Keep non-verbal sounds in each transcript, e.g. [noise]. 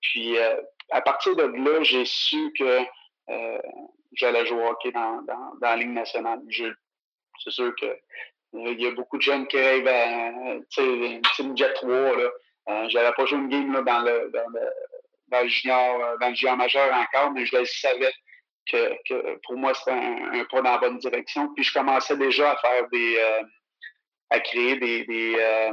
puis à partir de là, j'ai su que j'allais jouer hockey dans, dans, dans la Ligue nationale. C'est sûr que il y a beaucoup de jeunes qui rêvent à une team Jet 3. Là. Euh, pas joué une game là, dans, le, dans, le, junior, euh, dans le junior majeur encore, mais je savais que, pour moi, c'était un, pas dans la bonne direction. Puis je commençais déjà à faire des euh, à créer des, euh,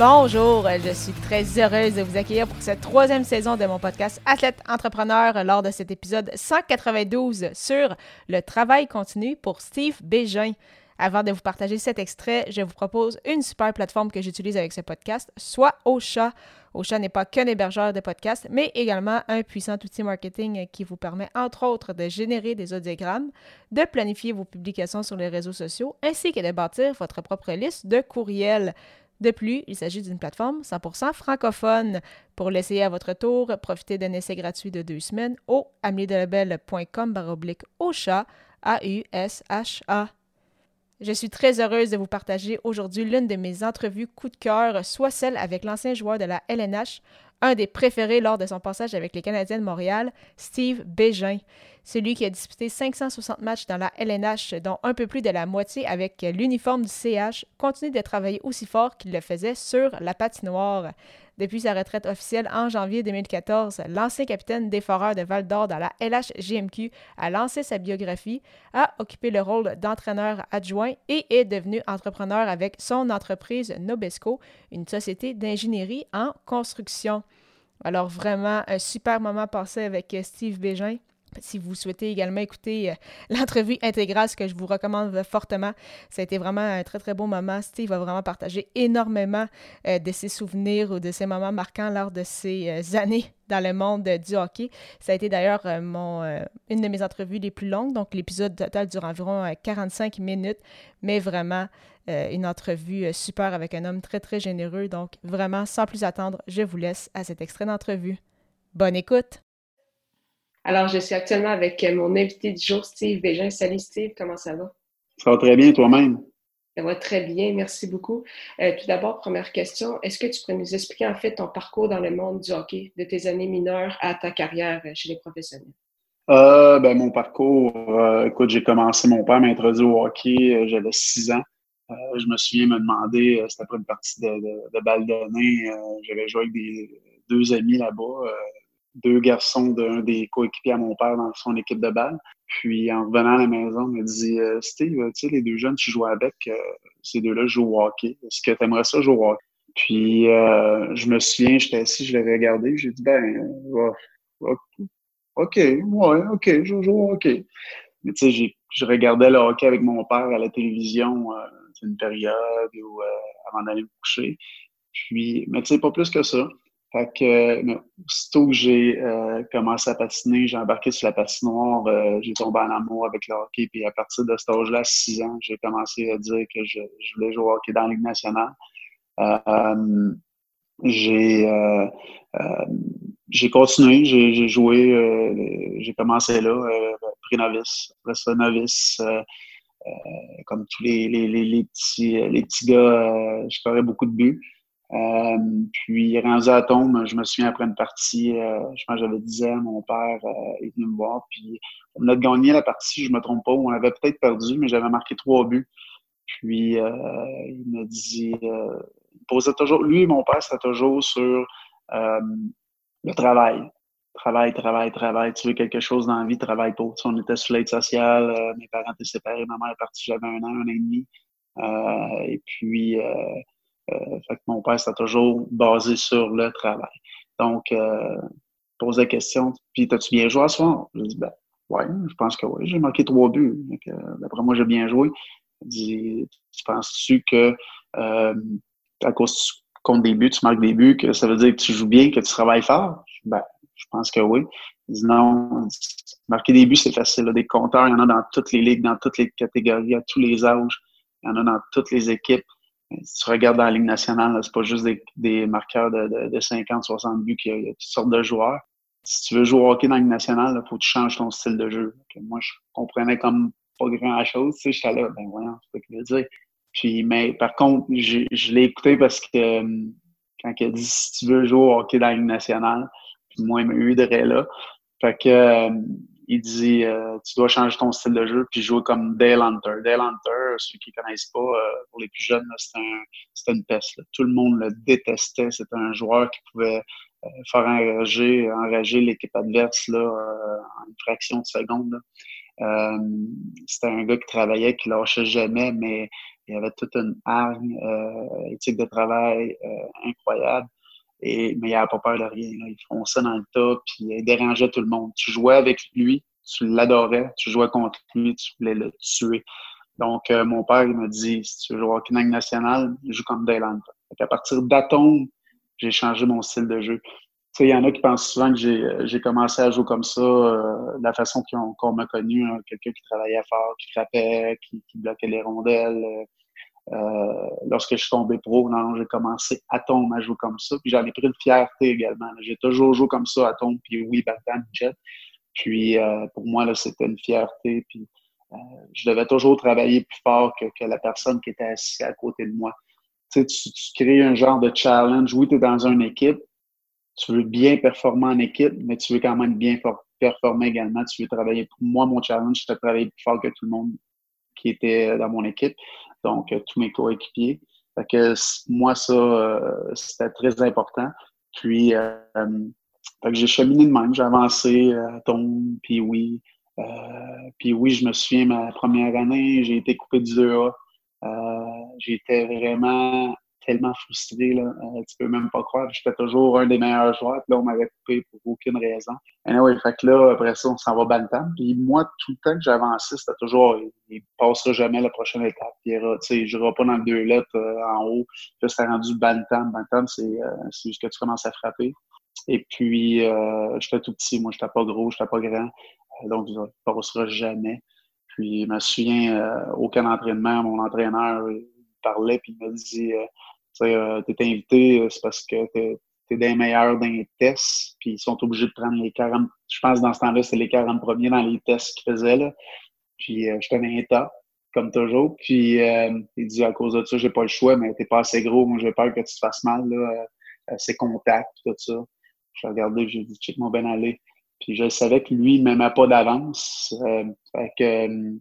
Bonjour, je suis très heureuse de vous accueillir pour cette troisième saison de mon podcast Athlète Entrepreneur lors de cet épisode 192 sur le travail continu pour Steve Bégin. Avant de vous partager cet extrait, je vous propose une super plateforme que j'utilise avec ce podcast, soit Ocha. Ocha n'est pas qu'un hébergeur de podcasts, mais également un puissant outil marketing qui vous permet entre autres de générer des audiogrammes, de planifier vos publications sur les réseaux sociaux, ainsi que de bâtir votre propre liste de courriels. De plus, il s'agit d'une plateforme 100% francophone. Pour l'essayer à votre tour, profitez d'un essai gratuit de deux semaines au ameliedelabel.com baroblique chat A-U-S-H-A. Je suis très heureuse de vous partager aujourd'hui l'une de mes entrevues coup de cœur, soit celle avec l'ancien joueur de la LNH, un des préférés lors de son passage avec les Canadiens de Montréal, Steve Bégin. Celui qui a disputé 560 matchs dans la LNH, dont un peu plus de la moitié avec l'uniforme du CH, continue de travailler aussi fort qu'il le faisait sur la patinoire. Depuis sa retraite officielle en janvier 2014, l'ancien capitaine des Foreurs de Val d'Or dans la LHGMQ a lancé sa biographie, a occupé le rôle d'entraîneur adjoint et est devenu entrepreneur avec son entreprise Nobesco, une société d'ingénierie en construction. Alors vraiment, un super moment passé avec Steve Bégin. Si vous souhaitez également écouter euh, [laughs] l'entrevue intégrale, ce que je vous recommande fortement, ça a été vraiment un très très beau moment. Steve va vraiment partager énormément euh, de ses souvenirs ou de ses moments marquants lors de ses euh, années dans le monde du hockey. Ça a été d'ailleurs une de mes entrevues les plus longues, donc l'épisode total dure environ 45 minutes, mais vraiment une entrevue super avec un homme très très généreux. Donc vraiment, sans plus attendre, je vous laisse à cet extrait d'entrevue. Bonne écoute! Alors, je suis actuellement avec mon invité du jour, Steve Bégin. Salut Steve, comment ça va? Ça va très bien toi-même? Ça va très bien, merci beaucoup. Euh, tout d'abord, première question, est-ce que tu pourrais nous expliquer en fait ton parcours dans le monde du hockey, de tes années mineures à ta carrière chez les professionnels? Euh, ben, mon parcours, euh, écoute, j'ai commencé, mon père m'a introduit au hockey, j'avais six ans. je me souviens me demander, c'était après une partie de, de, de balle donnée, j'avais joué avec des, deux amis là-bas deux garçons d'un des coéquipiers à mon père dans son équipe de balle. Puis en revenant à la maison, il m'a dit euh, Steve, tu sais, les deux jeunes tu joues avec, euh, ces deux-là jouent au hockey. Est-ce que tu aimerais ça jouer au hockey? Puis euh, je me souviens, j'étais assis, je l'avais regardé, j'ai dit ben OK, ouais, OK, je joue au hockey. Mais tu sais, je regardais le hockey avec mon père à la télévision, c'est une période où avant d'aller me coucher. Puis, mais tu sais, pas plus que ça. Fait que, non, aussitôt que j'ai euh, commencé à patiner, j'ai embarqué sur la patinoire, euh, j'ai tombé en amour avec le hockey. Puis à partir de cet âge-là, à 6 ans, j'ai commencé à dire que je, je, voulais jouer au hockey dans la Ligue nationale. Euh, j'ai euh, j'ai continué, j'ai joué, j'ai commencé là, pré-novice, après ça, novice. comme tous les, les, les, petits, les petits gars, je ferais beaucoup de buts. Euh, puis rendu à tombe, je me souviens après une partie, euh, je pense que j'avais 10 ans, mon père euh, est venu me voir, puis on a gagné la partie, je me trompe pas, on avait peut-être perdu, mais j'avais marqué trois buts. Puis il m'a dit, il posait toujours, lui et mon père, c'était toujours sur le travail. Travail, travail, travail. Tu veux quelque chose dans la vie, travaille pour. Tu on était sur l'aide sociale, mes parents étaient séparés, ma mère est partie, j'avais un an, un an et demi. et puis, euh, que mon père, c'était toujours basé sur le travail. Donc, euh, pose la question, puis t'as-tu bien joué à soir? Je dis, ben, ouais, je pense que oui. J'ai marqué trois buts. D'après moi, j'ai bien joué. Il dit, tu penses-tu que euh, à cause tu comptes des buts, tu marques des buts, que ça veut dire que tu joues bien, que tu travailles fort? ben, je pense que oui. Il dit non, Marquer des buts, c'est facile. Des compteurs, il y en a dans toutes les ligues, dans toutes les catégories, à tous les âges. Il y en a dans toutes les équipes. Si tu regardes dans la Ligue nationale, c'est pas juste des, marqueurs de, de, 50, 60 buts, il y, a, toutes sortes de joueurs. Si tu veux jouer au hockey dans la Ligue nationale, il faut que tu changes ton style de jeu. moi, je comprenais comme pas grand-chose. Tu sais, j'étais là, ben voyons, c'est pas qu'il dire. Puis, mais par contre, je l'ai écouté parce que euh, quand il a dit si tu veux jouer au hockey dans la Ligue nationale, puis moi, il m'a eu de là. Fait que euh, il dit euh, tu dois changer ton style de jeu puis jouer comme Dale Hunter. Dale Hunter, ceux qui ne connaissent pas, pour les plus jeunes, c'était un, une peste. Tout le monde le détestait. C'était un joueur qui pouvait faire enrager, enrager l'équipe adverse là, en une fraction de seconde. c'était un gars qui travaillait, qui lâchait jamais, mais il avait toute une hargne, euh, éthique de travail euh, incroyable. Et, mais il n'avait pas peur de rien. Il fonçait dans le tas, puis il dérangeait tout le monde. Tu jouais avec lui, tu l'adorais, tu jouais contre lui, tu voulais le tuer. Donc, euh, mon père, il m'a dit, si tu veux jouer au Hockey national, joue comme Dayland. À partir d'Atome, j'ai changé mon style de jeu. Tu sais, il y en a qui pensent souvent que j'ai commencé à jouer comme ça, de la façon qu'on m'a connu, hein. quelqu'un qui travaillait fort, qui frappait, qui, qui bloquait les rondelles, euh, lorsque je suis tombé pro, non, j'ai commencé à tomber à jouer comme ça. Puis j'en ai pris une fierté également. J'ai toujours joué comme ça à tombe, puis oui, Batman, Jet. Puis euh, pour moi, là, c'était une fierté. Puis euh, je devais toujours travailler plus fort que, que, la personne qui était assise à côté de moi. Tu, sais, tu, tu crées un genre de challenge. Oui, tu es dans une équipe. Tu veux bien performer en équipe, mais tu veux quand même bien performer également. Tu veux travailler. Pour moi, mon challenge, c'était de travailler plus fort que tout le monde qui était dans mon équipe donc euh, tous mes coéquipiers. Moi, ça, euh, c'était très important. Puis, euh, j'ai cheminé de même, j'ai avancé à puis oui. puis oui, je me souviens, ma première année, j'ai été coupé du 2A. J'étais vraiment tellement frustré, là. Euh, tu peux même pas croire. J'étais toujours un des meilleurs joueurs, puis là, on m'avait coupé pour aucune raison. Anyway, fait que là, après ça, on s'en va Bantam. Puis moi, tout le temps que j'avançais, c'était toujours, il, passera jamais la prochaine étape. Puis, tu sais, je pas dans le deux lettres euh, en haut. Là, c'était rendu Bantam. Bantam, c'est euh, juste que tu commences à frapper. Et puis, euh, j'étais tout petit. Moi, j'étais pas gros, j'étais pas grand. donc, ne passera jamais. Puis, je me souviens, aucun entraînement, mon entraîneur parlait, puis il me dit tu euh, es invité, euh, c'est parce que tu es, des meilleurs dans les tests, puis ils sont obligés de prendre les 40. Je pense dans ce temps-là, c'est les 40 premiers dans les tests qu'ils faisaient. Là. Puis euh, j'étais dans les top, comme toujours. Puis il dit à cause de ça, j'ai pas le choix, mais t'es pas assez gros, moi j'ai peur que tu te fasses mal, là, ces contacts, tout ça. Je regardé, j'ai dit, check mon ben aller. Puis je savais que lui, il m'aimait pas d'avance. fait que,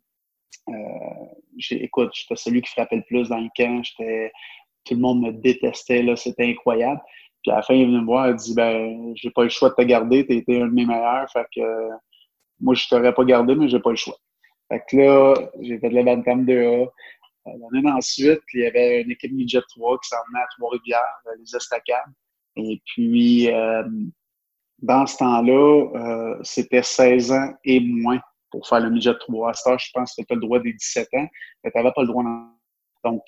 écoute, j'étais celui qui frappait le plus dans le camp. J'étais tout le monde me détestait, là, c'était incroyable. Puis à la fin, il est venu me voir, il dit ben, j'ai pas le choix de te garder, tu été un de mes meilleurs, fait que moi, je t'aurais pas gardé, mais j'ai pas le choix. Fait que là, j'ai fait le Bantam 2A. Euh, l'année ensuite, il y avait une équipe Midget 3 qui s'en venait à Trois-Rivières, euh, les Estacades. Et puis, euh, dans ce temps-là, c'était 16 ans et moins pour faire le Midget 3. À ce je pense que tu as le droit des 17 ans, mais tu n'avais pas le droit. Donc,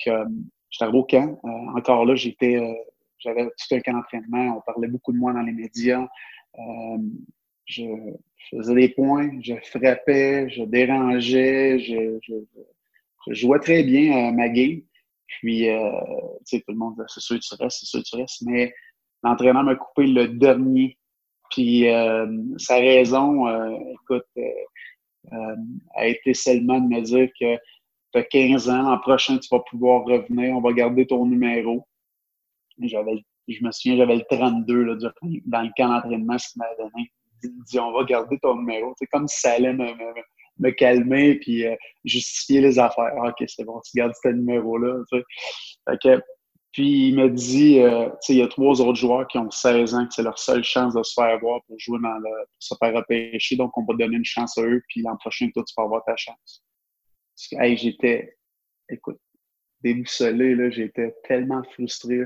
J'étais au camp. Euh, encore là, j'étais, euh, j'avais tout un camp d'entraînement. On parlait beaucoup de moi dans les médias. Euh, je faisais des points, je frappais, je dérangeais, je, je, jouais très bien à ma game. Puis, tu sais, tout le monde disait, c'est sûr que tu restes, c'est sûr que tu restes. Mais l'entraîneur m'a coupé le dernier. Puis, sa raison, écoute, a été seulement de me dire que tu as 15 ans, l'an prochain, tu vas pouvoir revenir, on va garder ton numéro. J'avais, je me souviens, j'avais le 32 là, dans le camp d'entraînement, ce qu'il m'avait donné. Il dit, on va garder ton numéro. C'est comme si ça allait me, me, calmer puis euh, justifier les affaires. Ah, OK, c'est bon, tu gardes ce numéro-là. puis il m'a dit, euh, il y a trois autres joueurs qui ont 16 ans, que c'est leur seule chance de se faire voir pour jouer dans le, se faire repêcher. Donc, on va donner une chance à eux, puis l'an prochain, toi, tu vas avoir ta chance hey, j'étais, écoute, déboussolé, là, j'étais tellement frustré.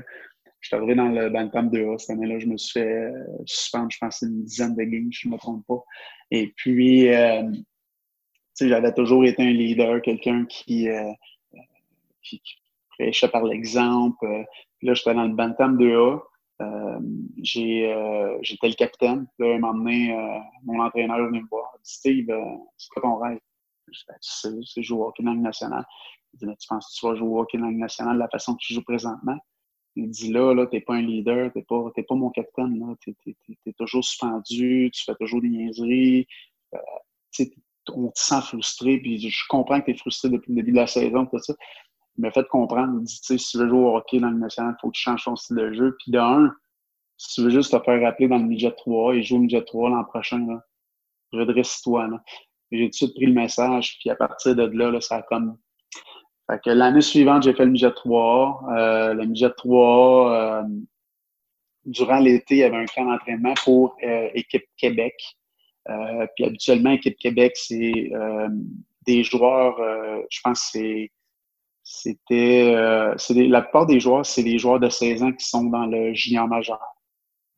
Je suis arrivé dans le Bantam 2A cette année-là. Je me suis fait euh, suspendre, je pense, une dizaine de games, je ne me trompe pas. Et puis, euh, tu sais, j'avais toujours été un leader, quelqu'un qui, euh, prêchait par l'exemple. Puis là, j'étais dans le Bantam 2A. j'ai, j'étais le capitaine. Là, un moment donné, mon entraîneur est venu me voir. Steve, c'est quoi ton rêve? Je dis, c'est jouer au hockey dans le national. Il dit, tu penses que tu vas jouer au hockey dans le national de la façon que tu joues présentement? Il dit là, là, t'es pas un leader, t'es pas, pas mon capitaine, là. T'es, es, toujours suspendu, tu fais toujours des niaiseries. Euh, on te sent frustré, puis je comprends que tu es frustré depuis le début de la saison, tout ça. Il m'a fait comprendre, il dit, si tu veux jouer au hockey dans le national, il faut que tu changes ton style de jeu. Puis de un, si tu veux juste te faire rappeler dans le midget 3 et jouer au midget 3 l'an prochain, là, redresse-toi. J'ai tout de suite pris le message, puis à partir de là, là ça a comme fait que l'année suivante, j'ai fait le midget 3 euh, le midget 3 euh, durant l'été, il y avait un camp d'entraînement pour euh, Équipe Québec. Euh, puis habituellement, Équipe Québec, c'est des joueurs, je pense que c'était la plupart des joueurs, c'est des joueurs de 16 ans qui sont dans le junior majeur.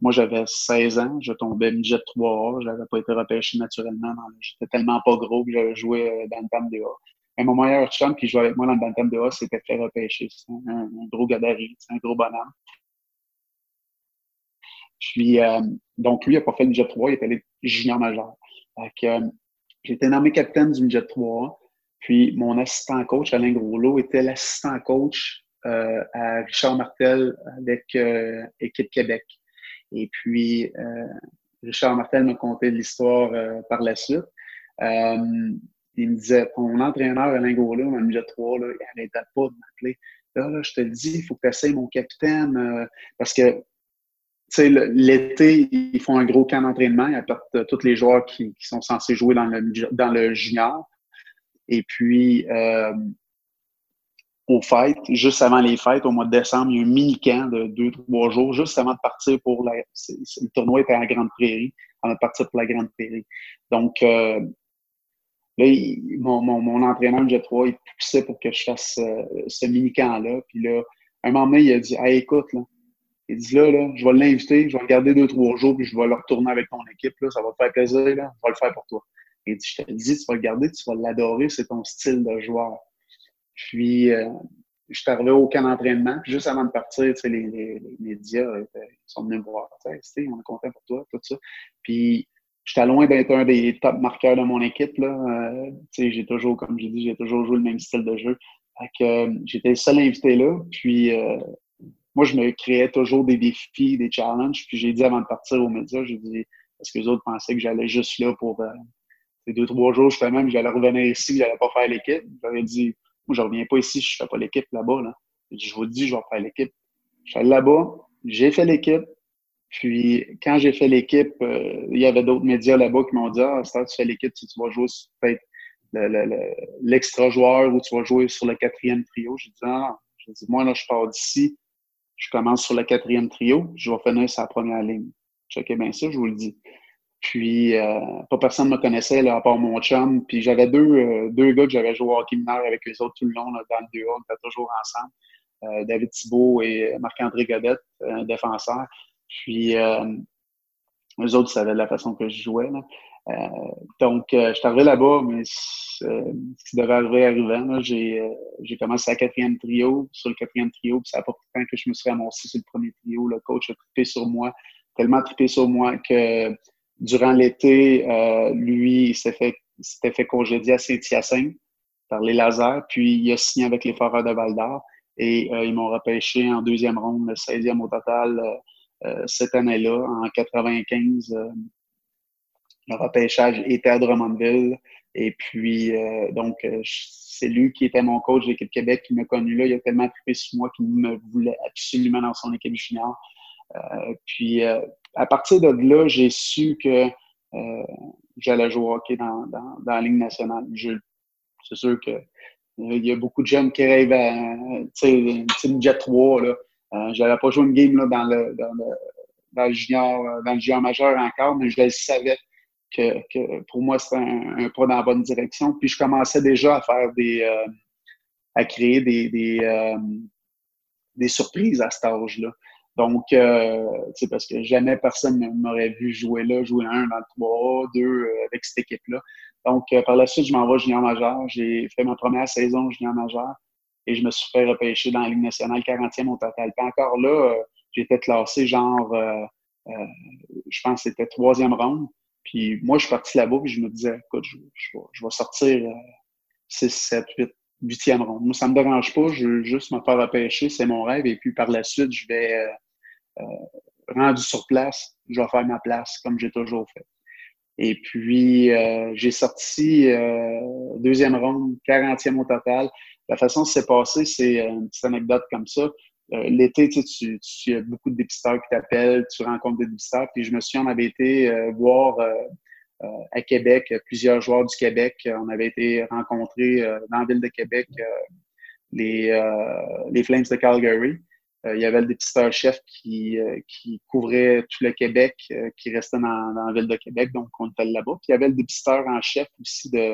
Moi, j'avais 16 ans, je tombais midget 3A, je n'avais pas été repêché naturellement. J'étais tellement pas gros que j'avais joué dans le tam A mon meilleur chum qui jouait avec moi dans le Bantam de A s'était fait repêcher. C'est un, gros gabarit, c'est un gros bonhomme. Puis, euh, donc, lui, il n'a pas fait le midget 3, il est allé junior majeur. Euh, j'ai été nommé capitaine du midget 3. Puis, mon assistant coach, Alain Groslot, était l'assistant coach euh, à Richard Martel avec Équipe Québec. Et puis, Richard Martel m'a conté l'histoire par la suite il me disait, ton entraîneur Alain Gaulin, le midget 3, là, il n'arrêtait pas de m'appeler. Là, là, je te le dis, il faut que tu mon capitaine. Euh, parce que l'été, ils font un gros camp d'entraînement. Ils apportent tous les joueurs qui, qui, sont censés jouer dans le, dans le junior. Et puis, euh, aux fêtes, juste avant les fêtes, au mois de décembre, il y a un mini-camp de deux, trois jours, juste avant de partir pour la. Le tournoi était la Grande Prairie, avant de partir pour la Grande Prairie. Donc, euh, Là, mon, mon, mon, entraîneur de 3 il poussait pour que je fasse euh, ce mini-camp-là. Puis là, un moment donné, il a dit Hey, écoute, là, il dit là, là, je vais l'inviter, je vais le garder deux, trois jours, puis je vais le retourner avec ton équipe. Là, ça va te faire plaisir, là, je vais le faire pour toi. Il dit Je te le dis, tu vas le garder, tu vas l'adorer, c'est ton style de joueur. Puis, euh, je suis arrivé au camp d'entraînement, puis juste avant de partir, tu sais, les, les, les médias euh, sont venus me voir. Tu sais, on est content pour toi, tout ça. Puis, j'étais loin d'être un des top marqueurs de mon équipe. Là. Euh, j'ai toujours, comme j'ai dit, j'ai toujours joué le même style de jeu. Euh, j'étais le seul invité là. Puis moi, je me créais toujours des défis, des challenges. Puis j'ai dit avant de partir aux médias, j'ai dit parce que les autres pensaient que j'allais juste là pour ces deux, trois jours, justement, que j'allais revenir ici, que j'allais pas faire l'équipe. J'avais dit, moi, je reviens pas ici, je fais pas l'équipe là-bas. Là. Je vous dis, je vais faire l'équipe. Je suis allé là-bas, j'ai fait l'équipe, puis, quand j'ai fait l'équipe, euh, il y avait d'autres médias là-bas qui m'ont dit Ah, tu fais l'équipe, tu, vas jouer peut-être l'extra joueur ou tu vas jouer sur le quatrième trio. J'ai dit Ah, j'ai dit, moi, là, je pars d'ici, je commence sur le quatrième trio, je vais finir la première ligne. Checkez bien ça, je vous le dis. Puis, euh, pas personne ne me connaissait, là, à part mon chum. Puis, j'avais deux, euh, deux gars que j'avais joué au hockey mineur avec eux autres tout le long, là, dans le 2 on était toujours ensemble. David Thibault et Marc-André Godette, un défenseur. Puis, euh, eux autres savaient de la façon que je jouais. Euh, donc, euh, je suis arrivé là-bas, mais ce qui devait arriver arrivant, j'ai commencé à quatrième trio, sur le quatrième trio, puis ça n'a pas pris que je me suis ramassé sur le premier trio. Le coach a trippé sur moi, tellement trippé sur moi que durant l'été, lui, il s'était fait, fait congédier à Saint-Hyacinthe par les lasers, puis il a signé avec les Foreurs de Val-d'Or et ils m'ont repêché en deuxième ronde, le 16e au total euh, cette année-là, en 95, euh, le repêchage était à Drummondville. Et puis, euh, donc, c'est lui qui était mon coach de l'équipe Québec qui m'a connu là. Il a tellement trippé sur moi qu'il me voulait absolument dans son équipe junior. Puis, à partir de là, j'ai su que j'allais jouer au hockey dans, dans, dans, la Ligue nationale. C'est sûr que il y a beaucoup de jeunes qui rêvent à une petite jet 3. Là. Euh, pas joué une game là, dans, le, dans, le, dans, le, junior, euh, dans le junior majeur encore, mais je savais que, que pour moi, c'était un, pas dans la bonne direction. Puis je commençais déjà à faire des euh, à créer des, des, euh, des, surprises à cet âge-là. Donc, euh, parce que jamais personne ne m'aurait vu jouer là, jouer un dans le 3 deux avec cette équipe-là. Donc, par la suite, je m'en vais junior majeur. J'ai fait ma première saison junior majeur et je me suis fait repêcher dans la Ligue nationale 40e au total. Puis encore là, euh, j'étais classé genre, je pense que c'était troisième ronde. Puis moi, je suis parti là-bas, puis je me disais, écoute, je, je, vais sortir 6, 7, 8, huitième ronde. Moi, ça me dérange pas, je veux juste me faire repêcher, c'est mon rêve. Et puis par la suite, je vais, euh, euh, rendu sur place, je vais faire ma place comme j'ai toujours fait. Et puis, euh, j'ai sorti deuxième ronde, 40e au total. La façon dont c'est passé, c'est une petite anecdote comme ça. L'été, tu, tu, tu, as beaucoup de dépisteurs qui t'appellent, tu rencontres des dépisteurs. Puis je me suis, on avait été voir euh, à Québec, plusieurs joueurs du Québec. On avait été rencontrés euh, dans la ville de Québec, euh, les Flames de Calgary. Il y avait le dépisteur-chef qui, qui couvrait tout le Québec, qui restait dans, dans, la ville de Québec, donc on était là-bas. Puis il y avait le dépisteur en chef aussi de,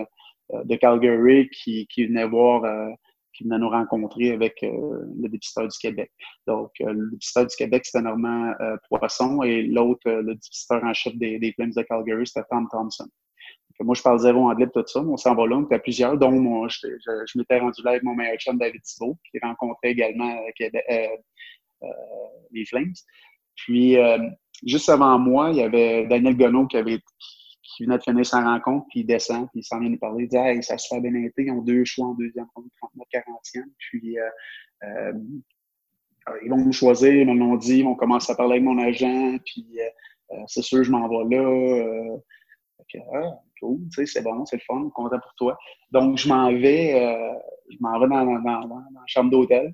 de Calgary qui, qui venait voir qui venait nous rencontrer avec euh, le dépisteur du Québec. Donc, euh, le dépisteur du Québec, c'était Normand euh, Poisson et l'autre, le dépisteur en chef des, des Flames de Calgary, c'était Tom Thompson. Moi, je parle zéro anglais tout ça, mais on s'en va là, on était plusieurs, dont moi, je, je, m'étais rendu là avec mon meilleur chum David Thibault, qui rencontrait également les Flames. Puis, juste avant moi, il y avait Daniel Gonneau qui avait qui venait de finir sa rencontre, puis il descend, puis il s'en vient nous parler. Il dit hey, ça se fait bien été, ils ont deux choix en deuxième ronde, 39, 40e. Puis euh, euh, ils vont nous choisir, ils m'ont dit, ils vont commencer à parler avec mon agent, puis euh, c'est sûr, je m'en vais là. ah, c'est bon, c'est le fun, content pour toi. Donc, je m'en vais, je m'en vais dans, dans, dans, la chambre d'hôtel.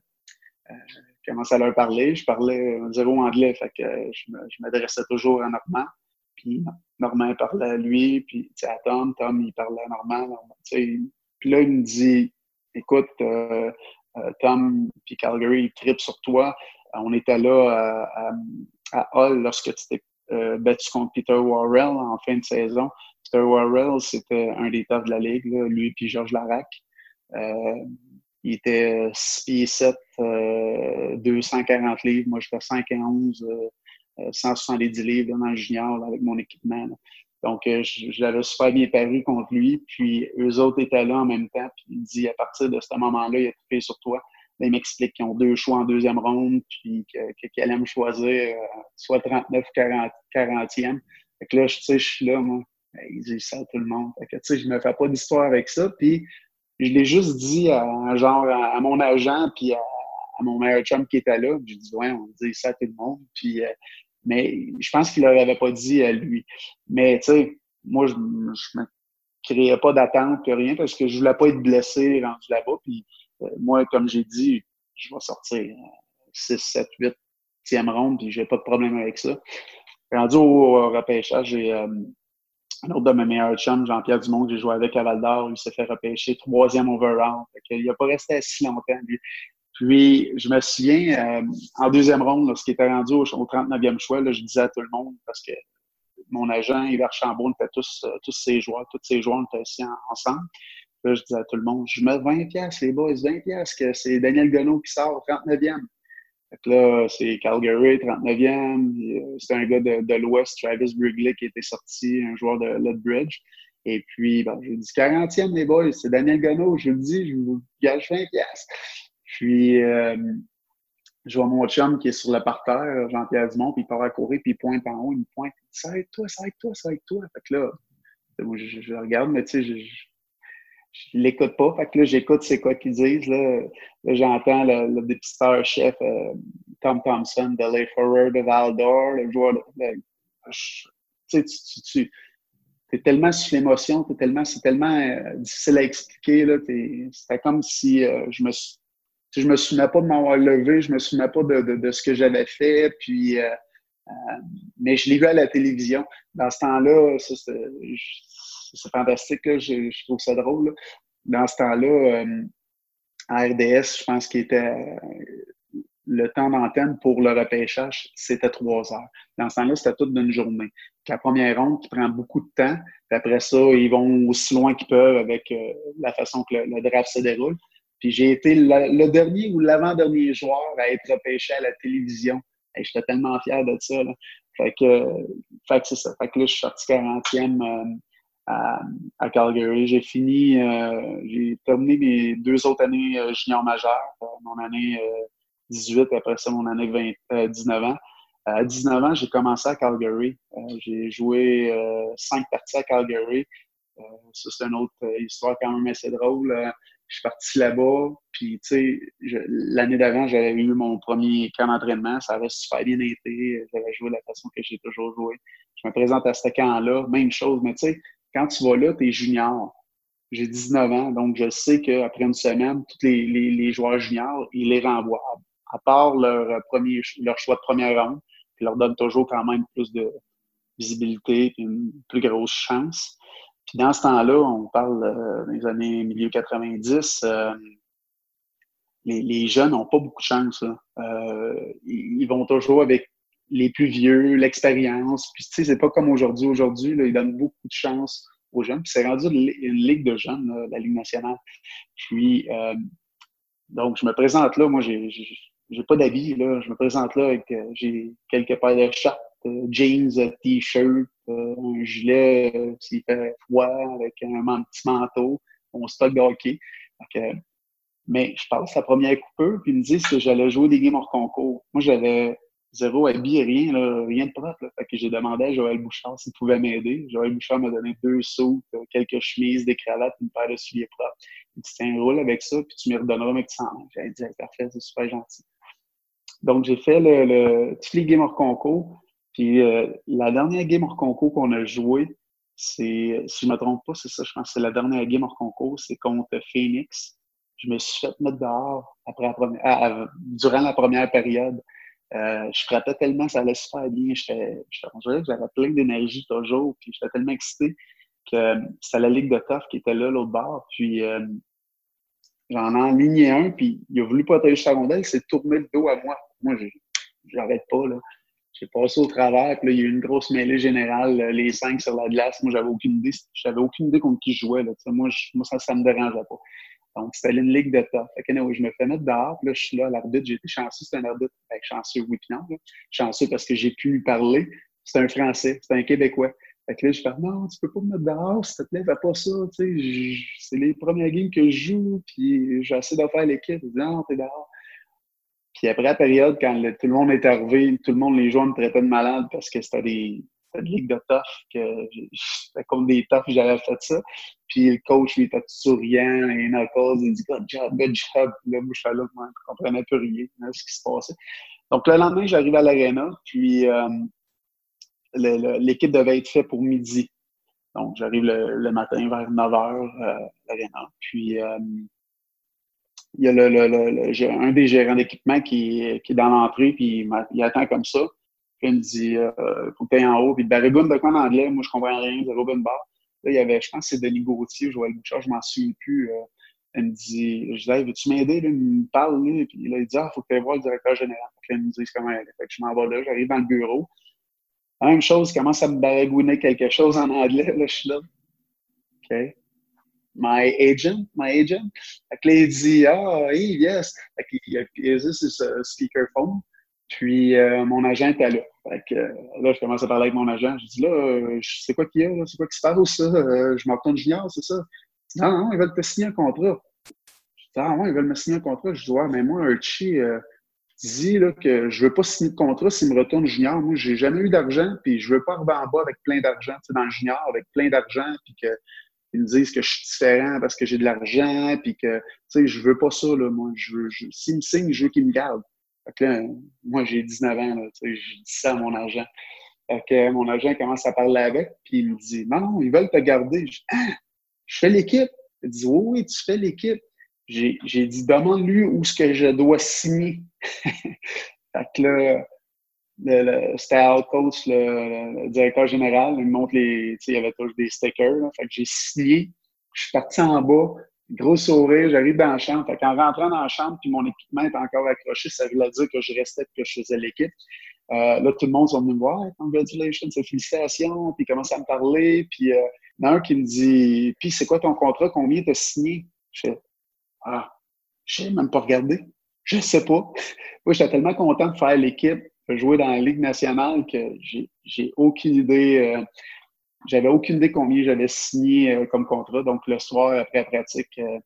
je commence à leur parler. Je parlais zéro anglais, fait que je m'adressais toujours en Normand. Puis Normand parlait à lui, puis à Tom, Tom, il parlait à Normand. puis là, il me dit Écoute, euh, euh, Tom, puis Calgary, il tripe sur toi. Euh, on était là à, à, lorsque tu t'es battu contre Peter Warrell en fin de saison. Peter Warrell, c'était un des tops de la ligue, lui puis Georges Larac. il était 6 pieds 7, 240 livres. Moi, j'étais 5 et 11, 170 euh, livres dans le junior avec mon équipement. Donc, euh, je, l'avais super bien paru contre lui. Puis, eux autres étaient là en même temps. Puis, il dit, à partir de ce moment-là, il a fait sur toi. il m'explique qu'ils ont deux choix en deuxième ronde, puis qu'il allait me choisir euh, soit 39 ou 40, 40e. Fait que là, je, je suis là, moi. Ben, il dit ça à tout le monde. Fait que, tu sais, je me fais pas d'histoire avec ça. Puis, je l'ai juste dit à, genre, à, mon agent, puis à, mon meilleur chum qui était là. J'ai dit, ouais, on dit ça à tout le monde. Puis, mais je pense qu'il ne l'avait pas dit à lui. Mais tu sais, moi, je ne me créais pas d'attente, rien, parce que je voulais pas être blessé rendu là-bas. Puis euh, moi, comme j'ai dit, je vais sortir 6, 7, 8 e ronde, puis j'ai pas de problème avec ça. Rendu au, repêchage, j'ai euh, un autre de mes meilleurs chums, Jean-Pierre Dumont, que j'ai joué avec à d'Or, il s'est fait repêcher troisième overall. il n'a pas resté si longtemps. Puis, je me souviens, euh, en deuxième ronde, lorsqu'il était rendu au, 39e choix, là, je disais à tout le monde, parce que mon agent, Yves Archambault, était tous, euh, tous ses joueurs, tous ses joueurs étaient assis ensemble. Là, je disais à tout le monde, je mets 20 pièces les boys, 20 pièces que c'est Daniel Gonneau qui sort 39e. Fait là, c'est Calgary, 39e. Euh, c'est un gars de, de l'Ouest, Travis Brigley, qui était sorti, un joueur de Lethbridge. Et puis, ben, j'ai dit 40e, les boys, c'est Daniel Gonneau. Je le dis, je vous gage 20 pièces. Puis, euh, je vois mon chum qui est sur le parterre, Jean-Pierre Dumont, puis il part à courir, puis il pointe en haut, il me pointe, ça avec toi, ça avec toi, ça avec toi. Fait que là, je, je, regarde, mais tu sais, je, je, l'écoute pas. Fait que là, j'écoute c'est quoi qu'ils disent. Là, là j'entends le, le dépisteur-chef euh, Tom Thompson de Forward de Val d'Or, le joueur de. sais, tu, tu, tu es tellement sous l'émotion, tellement, c'est tellement euh, difficile à expliquer. C'était comme si je me je me souvenais pas de m'avoir levé, je me souvenais pas de, de, de ce que j'avais fait, puis euh, euh, mais je l'ai vu à la télévision. Dans ce temps-là, c'est fantastique, je, je, trouve ça drôle. Dans ce temps-là, euh, à RDS, je pense qu'il était le temps d'antenne pour le repêchage, c'était trois heures. Dans ce temps-là, c'était toute d'une journée. la première ronde qui prend beaucoup de temps, puis après ça, ils vont aussi loin qu'ils peuvent avec la façon que le draft se déroule. Puis j'ai été le, dernier ou l'avant-dernier joueur à être repêché à la télévision. Et j'étais tellement fier de ça. Là. Fait que, fait que c'est ça. Fait que là, je suis sorti 40e euh, à, à, Calgary. J'ai fini, euh, j'ai terminé mes deux autres années euh, junior majeur. mon année 18, après ça, mon année 20, 19 ans. À 19 ans, j'ai commencé à Calgary. j'ai joué cinq parties à Calgary. ça, c'est une autre histoire quand même assez drôle je suis parti là-bas, puis tu sais, l'année d'avant, j'avais eu mon premier camp d'entraînement, ça avait super bien été, j'avais joué de la façon que j'ai toujours joué. Je me présente à ce camp-là, même chose, mais tu sais, quand tu vas là, tu es junior. J'ai 19 ans, donc je sais qu'après une semaine, tous les, les, joueurs juniors, ils les renvoient. À part leur, premier, leur choix de première ronde, qui leur donne toujours quand même plus de visibilité et une plus grosse chance. Puis dans ce temps-là, on parle euh, des années milieu 90, euh, les, jeunes n'ont pas beaucoup de chance. Euh, ils, vont toujours avec les plus vieux, l'expérience. Puis tu sais, c'est pas comme aujourd'hui. Aujourd'hui, ils donnent beaucoup de chance aux jeunes. Puis c'est rendu une, ligue de jeunes, la Ligue nationale. Puis donc, je me présente là. Moi, j'ai j'ai pas d'habits, là. Je me présente là avec j'ai quelques paires de shorts, jeans, t-shirt, un gilet s'il fait froid, avec un petit manteau, on stock de hockey. mais je passe la première coupeur, puis ils me disent que j'allais jouer des games hors concours. Moi, j'avais zéro habit, rien, rien de propre. Fait que j'ai demandé à Joël Bouchard s'il pouvait m'aider. Joël Bouchard m'a donné deux sauts, quelques chemises, des cravates, une paire de souliers propres. Il dit, tiens, roule avec ça, puis tu me redonneras mes petits J'ai dit, parfait, c'est super gentil. Donc, j'ai fait le, le, tous les games hors concours. Puis euh, la dernière game hors concours qu'on a joué, c'est, si je ne me trompe pas, c'est ça, je pense que c'est la dernière game hors concours, c'est contre Phoenix. Je me suis fait mettre dehors après la première, durant la première période. Euh, je frappais tellement, ça allait super bien. J'étais, j'avais plein d'énergie toujours, puis j'étais tellement excité que euh, c'était la Ligue de Tough qui était là, l'autre bord. Puis j'en ai aligné un, puis il a voulu protéger sa rondelle, il s'est tourné le dos à moi. Moi, j'arrête pas, là. J'ai passé au travers, puis là, il y a eu une grosse mêlée générale, euh, les cinq sur la glace. Moi, j'avais aucune idée. J'avais aucune idée contre qui je jouais. Là. Moi, moi, ça, ça me dérangeait pas. Donc, c'était une ligue de top. Fait que, je me fais mettre dehors, puis là, je suis là, l'arbitre, j'ai été chanceux, c'est un arbitre. avec chanceux, oui, puis. Chanceux parce que j'ai pu lui parler. C'est un Français, c'est un Québécois. Fait que là, je fais non, tu peux pas me mettre dehors, s'il te plaît, fais pas ça. Tu sais, c'est les premières games que je joue, puis j'essaie de faire l'équipe. Non, t'es dehors. Puis après la période, quand tout le monde est arrivé, tout le monde, les joueurs me traitaient de malade parce que c'était des, des ligues de tough, que c'était comme des toughs, j'avais fait ça. Puis le coach, il était tout souriant, et cause, il dit Good job, good job. Puis là, moi, je là, je comprenais plus rien de ce qui se passait. Donc le lendemain, j'arrive à l'aréna, puis euh, l'équipe devait être faite pour midi. Donc j'arrive le, matin vers 9 h à l'aréna. Puis euh, il y a le, un des gérants d'équipement qui, qui, est dans l'entrée, puis il, attend comme ça. Puis me dit euh, faut que en haut. Puis Barrigoune de quoi en anglais, moi je comprends rien, de Robin Bar. Là, il y avait, je pense c'est Denis Gauthier, Joël Bouchard, je m'en souviens plus. Euh, elle me dit, je dis, veux-tu m'aider? il me parle, lui, puis là, il dit, ah, faut que tu voir le directeur général. Puis il me dit comment elle est. Fait je m'en vais là, j'arrive dans le bureau. La même chose, commence à me baragouiner quelque chose en anglais, là, je suis là. OK my agent, my agent. Fait là, il dit, ah, hey, yes. Fait qu'il a utilisé ce speakerphone. Puis, euh, mon agent était là. Fait que là, je commence à parler avec mon agent. Je dis, là, euh, c'est quoi qu'il y a? C'est quoi qui se passe, ça? Euh, je m'entends junior, c'est ça? non, non, ils veulent te signer un contrat. Je dis, ah, ouais, ils veulent me signer un contrat. Je dis, ouais, mais moi, Archie, euh, dit là, que je veux pas signer de contrat s'il me retourne junior. Moi, j'ai jamais eu d'argent, puis je veux pas arriver en bas avec plein d'argent, tu sais, dans le junior, avec plein d'argent, puis que ils me disent que je suis différent parce que j'ai de l'argent, puis que, tu sais, je veux pas ça, là, moi. Je veux, je, s'ils me signent, je veux qu'ils me gardent. Moi, j'ai 19 ans, là, je dis ça à mon agent. Que mon agent commence à parler avec, puis il me dit, non, non, ils veulent te garder. Je, ah, je fais l'équipe. Il dit, oui, oui, tu fais l'équipe. J'ai, dit, demande-lui où ce que je dois signer. [laughs] fait que là, le, c'était out coach, le, directeur général, il me montre les, il y avait toujours des stickers, fait que j'ai signé, je suis parti en bas, gros sourire, j'arrive dans la chambre, fait qu'en rentrant dans la chambre, puis mon équipement est encore accroché, ça voulait dire que je restais que je faisais l'équipe. Euh, là, tout le monde sont venu me voir, congratulations, félicitations, puis commence à me parler, puis euh, il y en a un qui me dit, puis c'est quoi ton contrat, combien t'as signé? Je fais, ah, je sais même pas regarder, je sais pas. [laughs] Moi, j'étais tellement content de faire l'équipe, jouer dans la Ligue nationale que j'ai aucune idée. Euh, j'avais aucune idée combien j'avais signé euh, comme contrat. Donc, le soir, après la pratique, euh,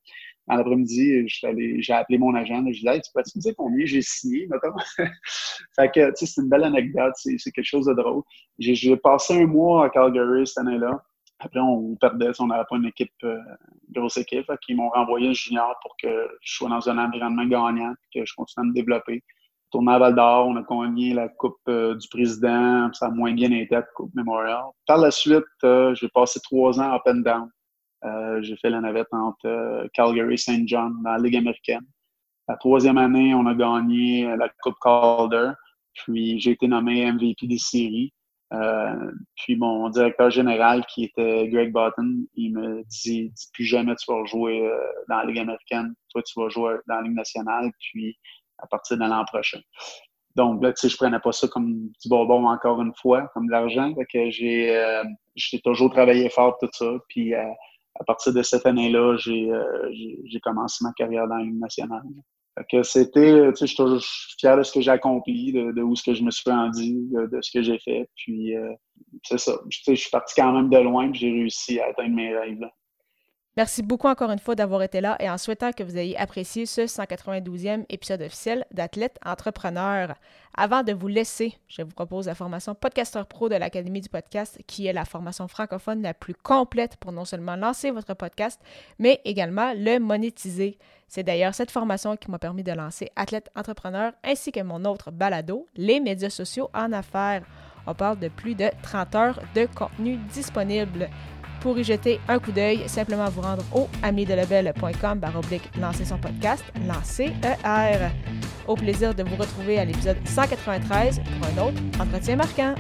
dans l'après-midi, j'ai appelé mon agent. Je lui ai dit, hey, tu peux-tu me dire combien j'ai signé, notamment? [laughs] fait que, tu sais, c'est une belle anecdote. C'est quelque chose de drôle. J'ai passé un mois à Calgary cette année-là. Après, on perdait, on n'avait pas une équipe, euh, grosse équipe. Fait m'ont renvoyé junior pour que je sois dans un environnement gagnant que je continue à me développer. Tourné à Val d'Or, on a gagné la Coupe euh, du Président. Ça a moins bien été la Coupe Memorial. Par la suite, euh, j'ai passé trois ans up and down. j'ai fait la navette entre Calgary et St. John dans la Ligue américaine. La troisième année, on a gagné la Coupe Calder. Puis j'ai été nommé MVP des séries. Euh, puis mon directeur général, qui était Greg Button, il me dit, plus jamais tu vas jouer euh, dans la Ligue américaine. Toi, tu vas jouer dans la Ligue nationale, puis à partir de l'an prochain. Donc là, tu sais, je prenais pas ça comme du bonbon encore une fois, comme de l'argent. que j'ai euh, j'ai toujours travaillé fort tout ça. Puis à partir de cette année-là, j'ai j'ai commencé ma carrière dans la Ligue nationale c'était, tu sais, je suis fier de ce que j'ai accompli, de, où ce que je me suis rendu, de, ce que j'ai fait. Puis, euh, c'est ça. Tu sais, je suis parti quand même de loin, puis j'ai réussi à atteindre mes rêves. Merci beaucoup encore une fois d'avoir été là et en souhaitant que vous ayez apprécié ce 192e épisode officiel d'Athlète Entrepreneur. Avant de vous laisser, je vous propose la formation Podcaster Pro de l'Académie du podcast, qui est la formation francophone la plus complète pour non seulement lancer votre podcast, mais également le monétiser. C'est d'ailleurs cette formation qui m'a permis de lancer Athlète Entrepreneur ainsi que mon autre balado, les médias sociaux en affaires. On parle de plus de 30 heures de contenu disponible. Pour y jeter un coup d'œil, simplement vous rendre au amidelabel.com baroblique lancer son podcast, lancer ER. Au plaisir de vous retrouver à l'épisode 193 pour un autre entretien marquant.